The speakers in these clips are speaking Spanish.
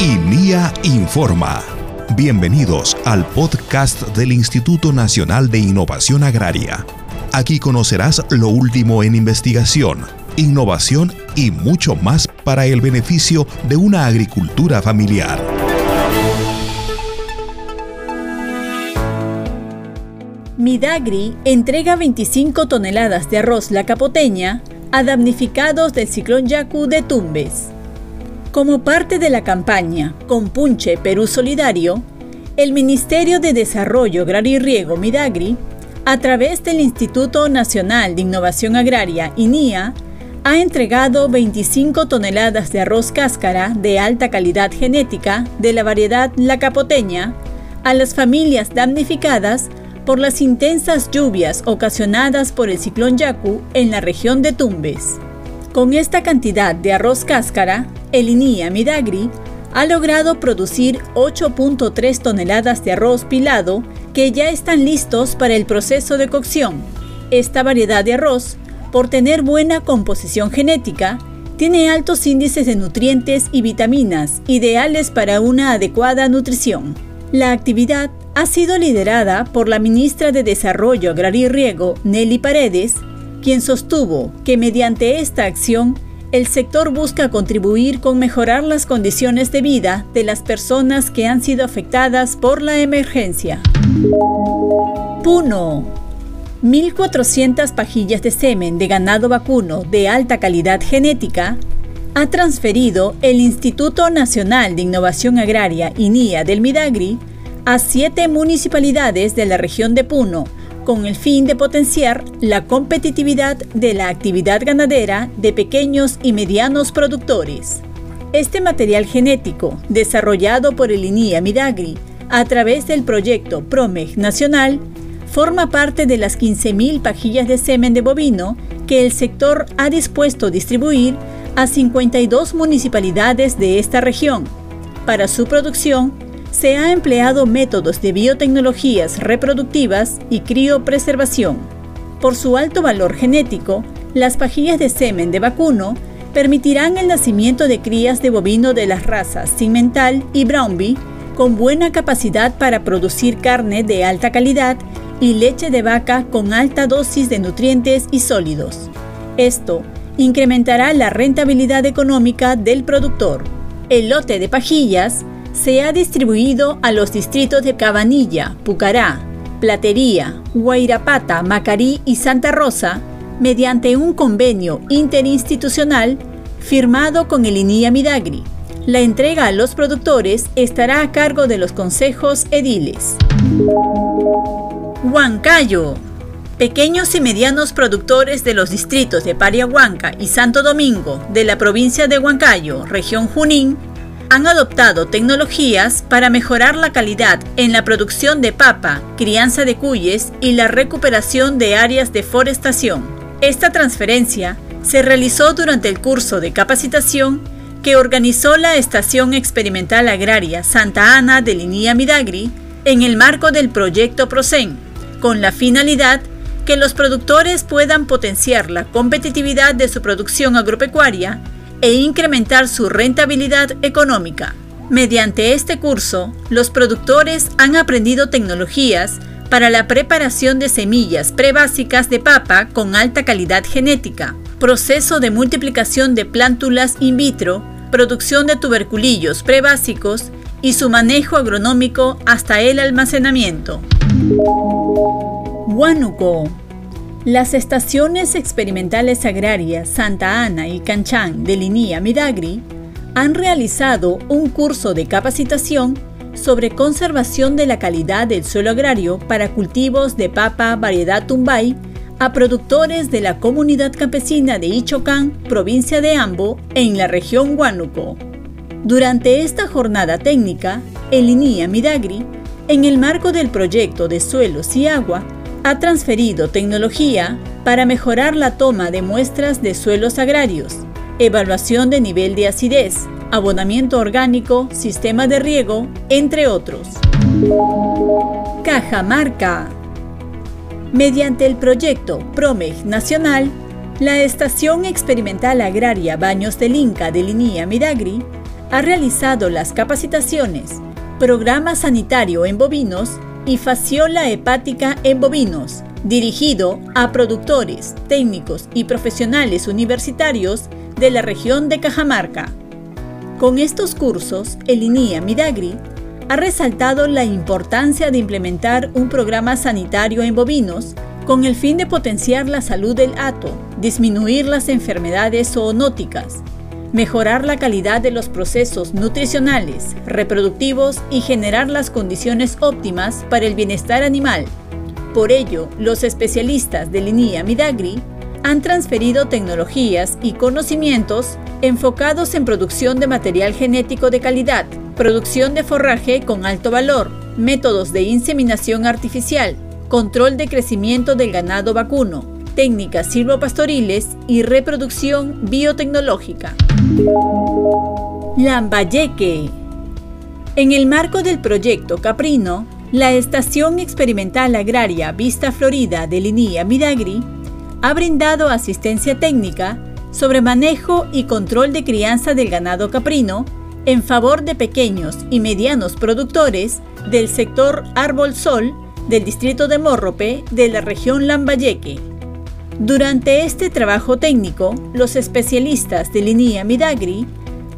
INIA Informa. Bienvenidos al podcast del Instituto Nacional de Innovación Agraria. Aquí conocerás lo último en investigación, innovación y mucho más para el beneficio de una agricultura familiar. Midagri entrega 25 toneladas de arroz la capoteña a damnificados del ciclón Yaku de Tumbes. Como parte de la campaña Compunche Perú Solidario, el Ministerio de Desarrollo Agrario y Riego Midagri, a través del Instituto Nacional de Innovación Agraria INIA, ha entregado 25 toneladas de arroz cáscara de alta calidad genética de la variedad La Capoteña a las familias damnificadas por las intensas lluvias ocasionadas por el ciclón Yaku en la región de Tumbes. Con esta cantidad de arroz cáscara, el INIA Midagri ha logrado producir 8.3 toneladas de arroz pilado que ya están listos para el proceso de cocción. Esta variedad de arroz, por tener buena composición genética, tiene altos índices de nutrientes y vitaminas ideales para una adecuada nutrición. La actividad ha sido liderada por la ministra de Desarrollo Agrario y Riego, Nelly Paredes, quien sostuvo que mediante esta acción el sector busca contribuir con mejorar las condiciones de vida de las personas que han sido afectadas por la emergencia. Puno. 1.400 pajillas de semen de ganado vacuno de alta calidad genética ha transferido el Instituto Nacional de Innovación Agraria INIA del Midagri a siete municipalidades de la región de Puno con el fin de potenciar la competitividad de la actividad ganadera de pequeños y medianos productores. Este material genético, desarrollado por el INIA Midagri a través del proyecto PROMEG Nacional, forma parte de las 15.000 pajillas de semen de bovino que el sector ha dispuesto distribuir a 52 municipalidades de esta región. Para su producción, se ha empleado métodos de biotecnologías reproductivas y criopreservación. Por su alto valor genético, las pajillas de semen de vacuno permitirán el nacimiento de crías de bovino de las razas Cimental y Brownbee con buena capacidad para producir carne de alta calidad y leche de vaca con alta dosis de nutrientes y sólidos. Esto incrementará la rentabilidad económica del productor. El lote de pajillas se ha distribuido a los distritos de Cabanilla, Pucará, Platería, Guairapata, Macarí y Santa Rosa mediante un convenio interinstitucional firmado con el INIA Midagri. La entrega a los productores estará a cargo de los consejos ediles. Huancayo. Pequeños y medianos productores de los distritos de Pariahuanca y Santo Domingo de la provincia de Huancayo, región Junín, han adoptado tecnologías para mejorar la calidad en la producción de papa, crianza de cuyes y la recuperación de áreas de forestación. Esta transferencia se realizó durante el curso de capacitación que organizó la Estación Experimental Agraria Santa Ana de Linía Midagri en el marco del proyecto PROCEN, con la finalidad que los productores puedan potenciar la competitividad de su producción agropecuaria e incrementar su rentabilidad económica. Mediante este curso, los productores han aprendido tecnologías para la preparación de semillas prebásicas de papa con alta calidad genética, proceso de multiplicación de plántulas in vitro, producción de tuberculillos prebásicos y su manejo agronómico hasta el almacenamiento. Huánuco las estaciones experimentales agrarias Santa Ana y Canchán de Linía Midagri han realizado un curso de capacitación sobre conservación de la calidad del suelo agrario para cultivos de papa variedad Tumbay a productores de la comunidad campesina de Ichocán, provincia de Ambo, en la región Huánuco. Durante esta jornada técnica, el Linía Midagri, en el marco del proyecto de suelos y agua, ha transferido tecnología para mejorar la toma de muestras de suelos agrarios, evaluación de nivel de acidez, abonamiento orgánico, sistema de riego, entre otros. Cajamarca. Mediante el proyecto PROMEG Nacional, la Estación Experimental Agraria Baños del Inca de Linía Midagri ha realizado las capacitaciones Programa Sanitario en Bovinos y Fasciola Hepática en Bovinos, dirigido a productores, técnicos y profesionales universitarios de la región de Cajamarca. Con estos cursos, el INIA Midagri ha resaltado la importancia de implementar un programa sanitario en bovinos con el fin de potenciar la salud del hato, disminuir las enfermedades zoonóticas, mejorar la calidad de los procesos nutricionales, reproductivos y generar las condiciones óptimas para el bienestar animal. Por ello, los especialistas de Linia Midagri han transferido tecnologías y conocimientos enfocados en producción de material genético de calidad, producción de forraje con alto valor, métodos de inseminación artificial, control de crecimiento del ganado vacuno, técnicas silvopastoriles y reproducción biotecnológica. Lambayeque. En el marco del proyecto Caprino, la Estación Experimental Agraria Vista Florida de Linía Midagri ha brindado asistencia técnica sobre manejo y control de crianza del ganado caprino en favor de pequeños y medianos productores del sector Árbol Sol del distrito de Morrope de la región Lambayeque. Durante este trabajo técnico, los especialistas de Linía Midagri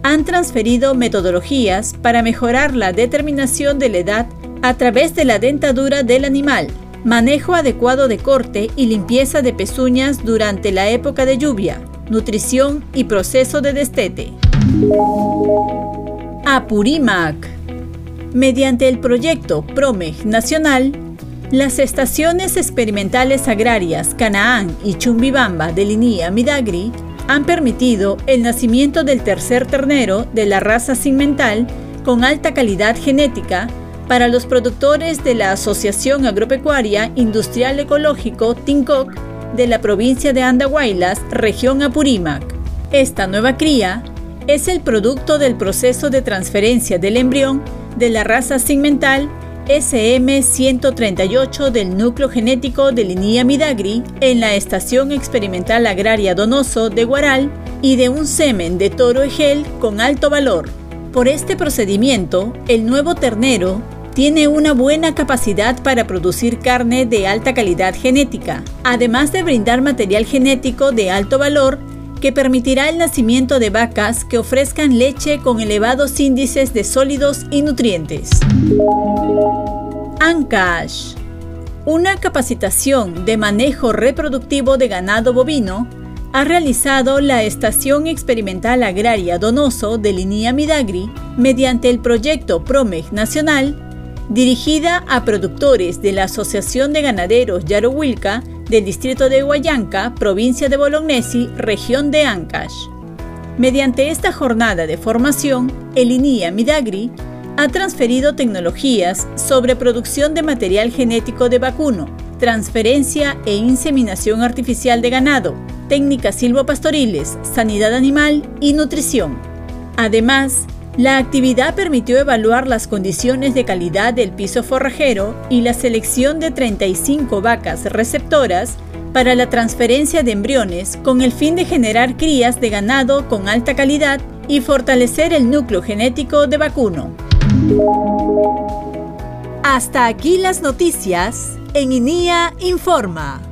han transferido metodologías para mejorar la determinación de la edad a través de la dentadura del animal, manejo adecuado de corte y limpieza de pezuñas durante la época de lluvia, nutrición y proceso de destete. Apurimac. Mediante el proyecto PROMEG Nacional, las estaciones experimentales agrarias Canaán y Chumbibamba de Linía Midagri han permitido el nacimiento del tercer ternero de la raza Sigmental con alta calidad genética para los productores de la Asociación Agropecuaria Industrial Ecológico TINCOC de la provincia de Andahuaylas, región Apurímac. Esta nueva cría es el producto del proceso de transferencia del embrión de la raza segmental SM138 del núcleo genético de Linía Midagri en la Estación Experimental Agraria Donoso de Guaral y de un semen de toro egel con alto valor. Por este procedimiento, el nuevo ternero tiene una buena capacidad para producir carne de alta calidad genética, además de brindar material genético de alto valor que permitirá el nacimiento de vacas que ofrezcan leche con elevados índices de sólidos y nutrientes. ANCASH una capacitación de manejo reproductivo de ganado bovino ha realizado la Estación Experimental Agraria Donoso de Linía Midagri mediante el proyecto PROMEG Nacional dirigida a productores de la Asociación de Ganaderos Yarohuilca del distrito de Huayanca, provincia de Bolognesi, región de Ancash. Mediante esta jornada de formación, el INIA Midagri ha transferido tecnologías sobre producción de material genético de vacuno, transferencia e inseminación artificial de ganado, técnicas silvopastoriles, sanidad animal y nutrición. Además, la actividad permitió evaluar las condiciones de calidad del piso forrajero y la selección de 35 vacas receptoras para la transferencia de embriones con el fin de generar crías de ganado con alta calidad y fortalecer el núcleo genético de vacuno. Hasta aquí las noticias en INIA Informa.